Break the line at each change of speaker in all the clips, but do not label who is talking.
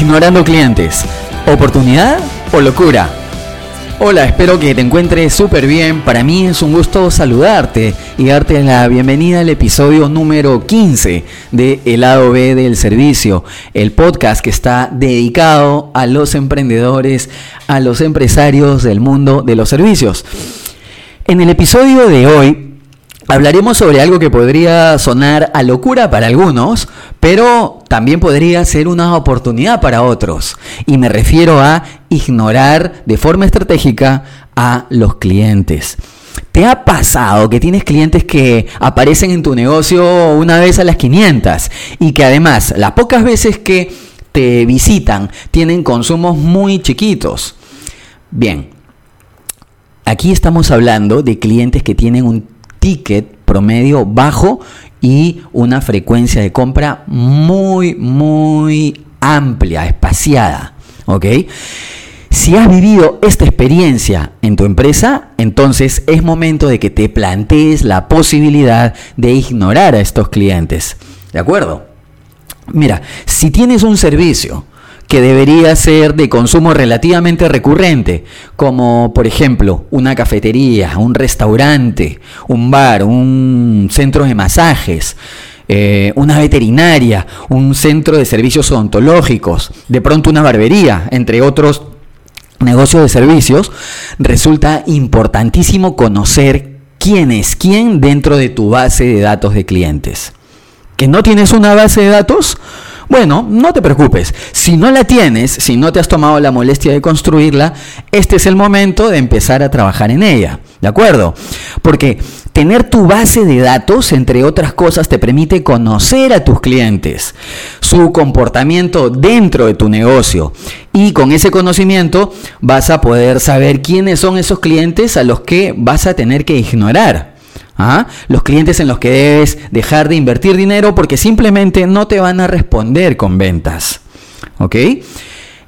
Ignorando clientes. ¿Oportunidad o locura? Hola, espero que te encuentres súper bien. Para mí es un gusto saludarte y darte la bienvenida al episodio número 15 de El lado B del servicio, el podcast que está dedicado a los emprendedores, a los empresarios del mundo de los servicios. En el episodio de hoy Hablaremos sobre algo que podría sonar a locura para algunos, pero también podría ser una oportunidad para otros. Y me refiero a ignorar de forma estratégica a los clientes. ¿Te ha pasado que tienes clientes que aparecen en tu negocio una vez a las 500 y que además las pocas veces que te visitan tienen consumos muy chiquitos? Bien, aquí estamos hablando de clientes que tienen un ticket promedio bajo y una frecuencia de compra muy, muy amplia, espaciada. ¿Ok? Si has vivido esta experiencia en tu empresa, entonces es momento de que te plantees la posibilidad de ignorar a estos clientes. ¿De acuerdo? Mira, si tienes un servicio que debería ser de consumo relativamente recurrente, como por ejemplo una cafetería, un restaurante, un bar, un centro de masajes, eh, una veterinaria, un centro de servicios odontológicos, de pronto una barbería, entre otros negocios de servicios, resulta importantísimo conocer quién es quién dentro de tu base de datos de clientes. ¿Que no tienes una base de datos? Bueno, no te preocupes. Si no la tienes, si no te has tomado la molestia de construirla, este es el momento de empezar a trabajar en ella. ¿De acuerdo? Porque tener tu base de datos, entre otras cosas, te permite conocer a tus clientes, su comportamiento dentro de tu negocio. Y con ese conocimiento vas a poder saber quiénes son esos clientes a los que vas a tener que ignorar. ¿Ah? Los clientes en los que debes dejar de invertir dinero porque simplemente no te van a responder con ventas. ¿Ok?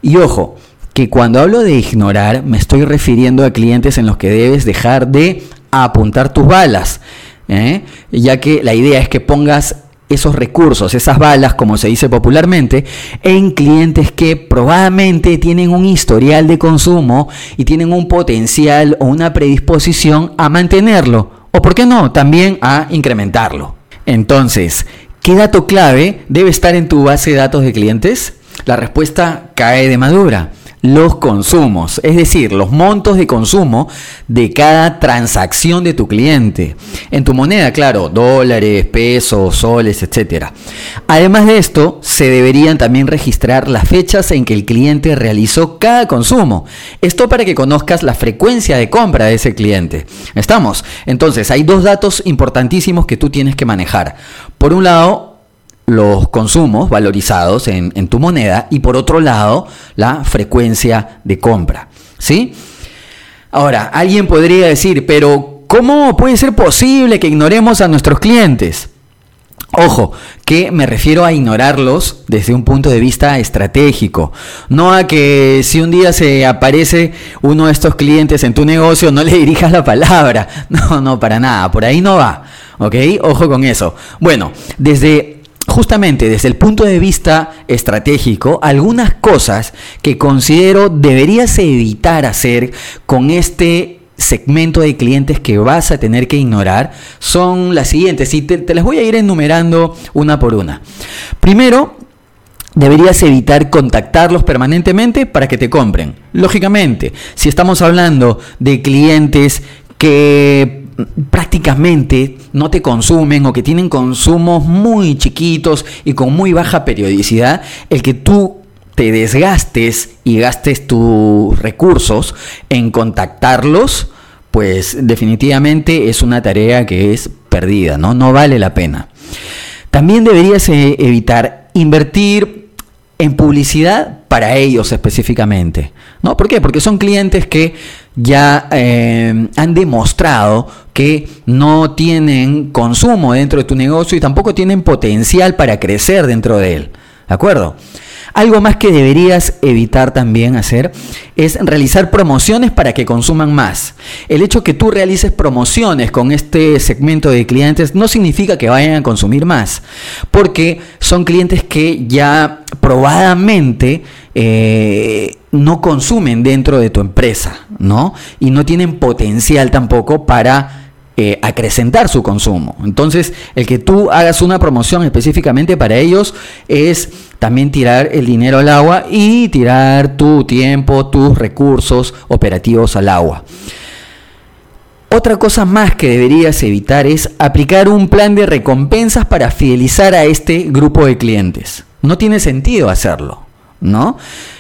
Y ojo, que cuando hablo de ignorar me estoy refiriendo a clientes en los que debes dejar de apuntar tus balas. ¿eh? Ya que la idea es que pongas esos recursos, esas balas, como se dice popularmente, en clientes que probablemente tienen un historial de consumo y tienen un potencial o una predisposición a mantenerlo o por qué no, también a incrementarlo. Entonces, ¿qué dato clave debe estar en tu base de datos de clientes? La respuesta cae de madura los consumos, es decir, los montos de consumo de cada transacción de tu cliente. En tu moneda, claro, dólares, pesos, soles, etc. Además de esto, se deberían también registrar las fechas en que el cliente realizó cada consumo. Esto para que conozcas la frecuencia de compra de ese cliente. ¿Estamos? Entonces, hay dos datos importantísimos que tú tienes que manejar. Por un lado, los consumos valorizados en, tu moneda y por otro lado la frecuencia de compra. ¿sí? Ahora, alguien podría decir, pero ¿cómo puede ser posible que ignoremos a nuestros clientes? Ojo, que me refiero a ignorarlos desde un punto de vista estratégico, no a que si un día se aparece uno de estos clientes en tu negocio no le dirijas la palabra, no, no, para nada, por ahí no va, ¿ok? Ojo con eso. Bueno, desde justamente desde el punto de vista estratégico, algunas cosas que considero deberías evitar hacer con este segmento de clientes que vas a tener que ignorar son las siguientes y te, las voy a ir enumerando una por una. Primero, deberías evitar contactarlos permanentemente para que te compren. Lógicamente, si estamos hablando de clientes que prácticamente no te consumen o que tienen consumos muy chiquitos y con muy baja periodicidad, el que tú te desgastes y gastes tus recursos en contactarlos, pues definitivamente es una tarea que es perdida, ¿no? No vale la pena. También deberías eh, evitar invertir en publicidad para ellos específicamente. ¿no? ¿Por qué? Porque son clientes que ya eh, han demostrado que no tienen consumo dentro de tu negocio y tampoco tienen potencial para crecer dentro de él. ¿De acuerdo? Algo más que deberías evitar también hacer es realizar promociones para que consuman más. El hecho que tú realices promociones con este segmento de clientes no significa que vayan a consumir más, porque son clientes que ya probadamente eh, no consumen dentro de tu empresa, ¿no? Y no tienen potencial tampoco para eh, acrecentar su consumo. Entonces, el que tú hagas una promoción específicamente para ellos es también tirar el dinero al agua y tirar tu tiempo, tus recursos operativos al agua. Otra cosa más que deberías evitar es aplicar un plan de recompensas para fidelizar a este grupo de clientes. No tiene sentido hacerlo. ¿No?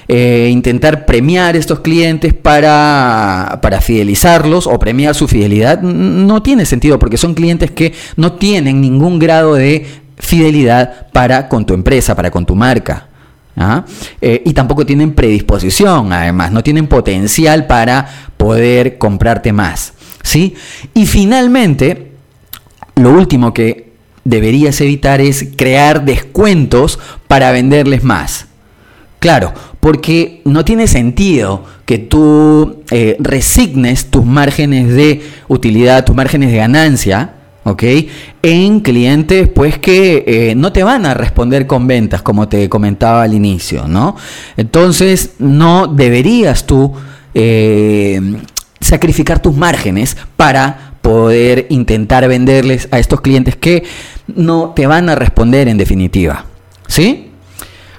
Eh, intentar premiar estos clientes para, para fidelizarlos o premiar su fidelidad no tiene sentido porque son clientes que no tienen ningún grado de fidelidad para con tu empresa, para con tu marca. ¿ah? Eh, y tampoco tienen predisposición, además, no tienen potencial para poder comprarte más. ¿sí? Y finalmente, lo último que deberías evitar es crear descuentos para venderles más. Claro, porque no tiene sentido que tú eh, resignes tus márgenes de utilidad, tus márgenes de ganancia, ¿ok? En clientes, pues que eh, no te van a responder con ventas, como te comentaba al inicio, ¿no? Entonces, no deberías tú eh, sacrificar tus márgenes para poder intentar venderles a estos clientes que no te van a responder en definitiva, ¿sí?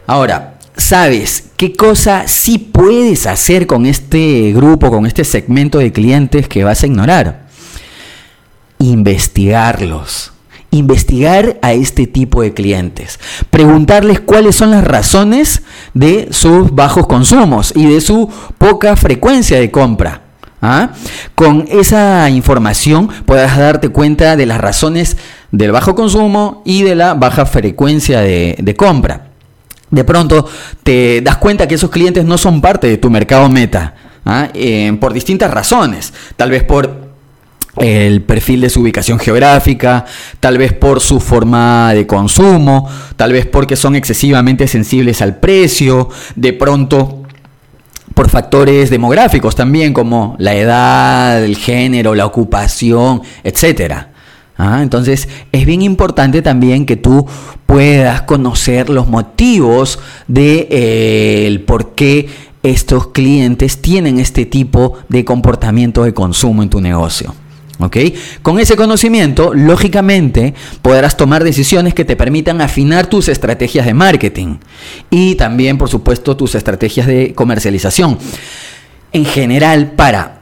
Ahora, sabes qué cosa sí puedes hacer con este grupo, con este segmento de clientes que vas a ignorar. Investigarlos. Investigar a este tipo de clientes. Preguntarles cuáles son las razones de sus bajos consumos y de su poca frecuencia de compra. ¿Ah? Con esa información puedas darte cuenta de las razones del bajo consumo y de la baja frecuencia de compra de pronto te das cuenta que esos clientes no son parte de tu mercado meta, ¿ah? eh, por distintas razones, tal vez por el perfil de su ubicación geográfica, tal vez por su forma de consumo, tal vez porque son excesivamente sensibles al precio, de pronto por factores demográficos también como la edad, el género, la ocupación, etcétera. ¿Ah? Entonces es bien importante también que tú puedas conocer los motivos de eh, por qué estos clientes tienen este tipo de comportamiento de consumo en tu negocio. Con ese conocimiento, lógicamente, podrás tomar decisiones que te permitan afinar tus estrategias de marketing y también, por supuesto, tus estrategias de comercialización. En general, para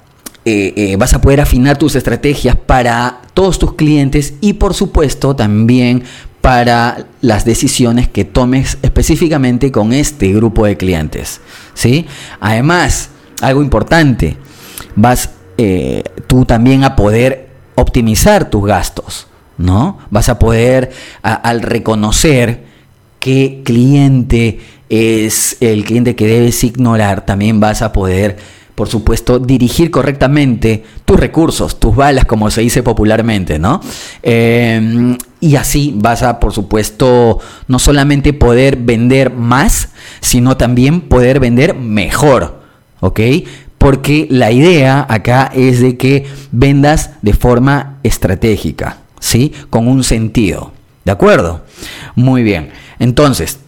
eh, eh, vas a poder afinar tus estrategias para todos tus clientes y por supuesto también para las decisiones que tomes específicamente con este grupo de clientes. ¿sí? Además, algo importante, vas eh, tú también a poder optimizar tus gastos. ¿no? Vas a poder, al reconocer qué cliente es el cliente que debes ignorar, también vas a poder por supuesto, dirigir correctamente tus recursos, tus balas, como se dice popularmente, ¿no? Em, y así vas a, por supuesto, no solamente poder vender más, sino también poder vender mejor, ¿ok? Porque la idea acá es de que vendas de forma estratégica, ¿sí? Con un sentido, ¿de acuerdo? Muy bien. Entonces,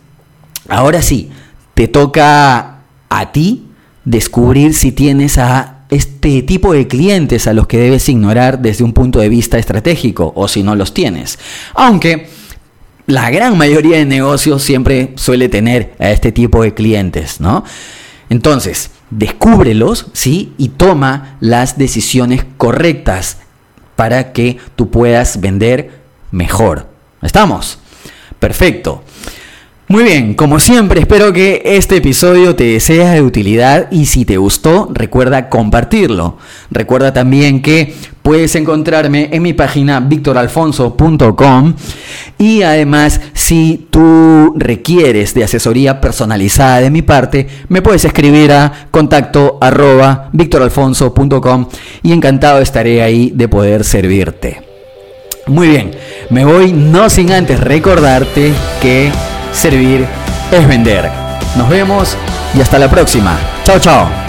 ahora sí, te toca a ti descubrir si tienes a este tipo de clientes a los que debes ignorar desde un punto de vista estratégico o si no los tienes. Aunque la gran mayoría de negocios siempre suele tener a este tipo de clientes, ¿no? Entonces, descúbrelos, ¿sí? Y toma las decisiones correctas para que tú puedas vender mejor. ¿Estamos? Perfecto. Muy bien, como siempre espero que este episodio te sea de utilidad y si te gustó recuerda compartirlo. Recuerda también que puedes encontrarme en mi página victoralfonso.com y además si tú requieres de asesoría personalizada de mi parte me puedes escribir a contacto y encantado estaré ahí de poder servirte. Muy bien, me voy no sin antes recordarte que Servir es vender. Nos vemos y hasta la próxima. Chao, chao.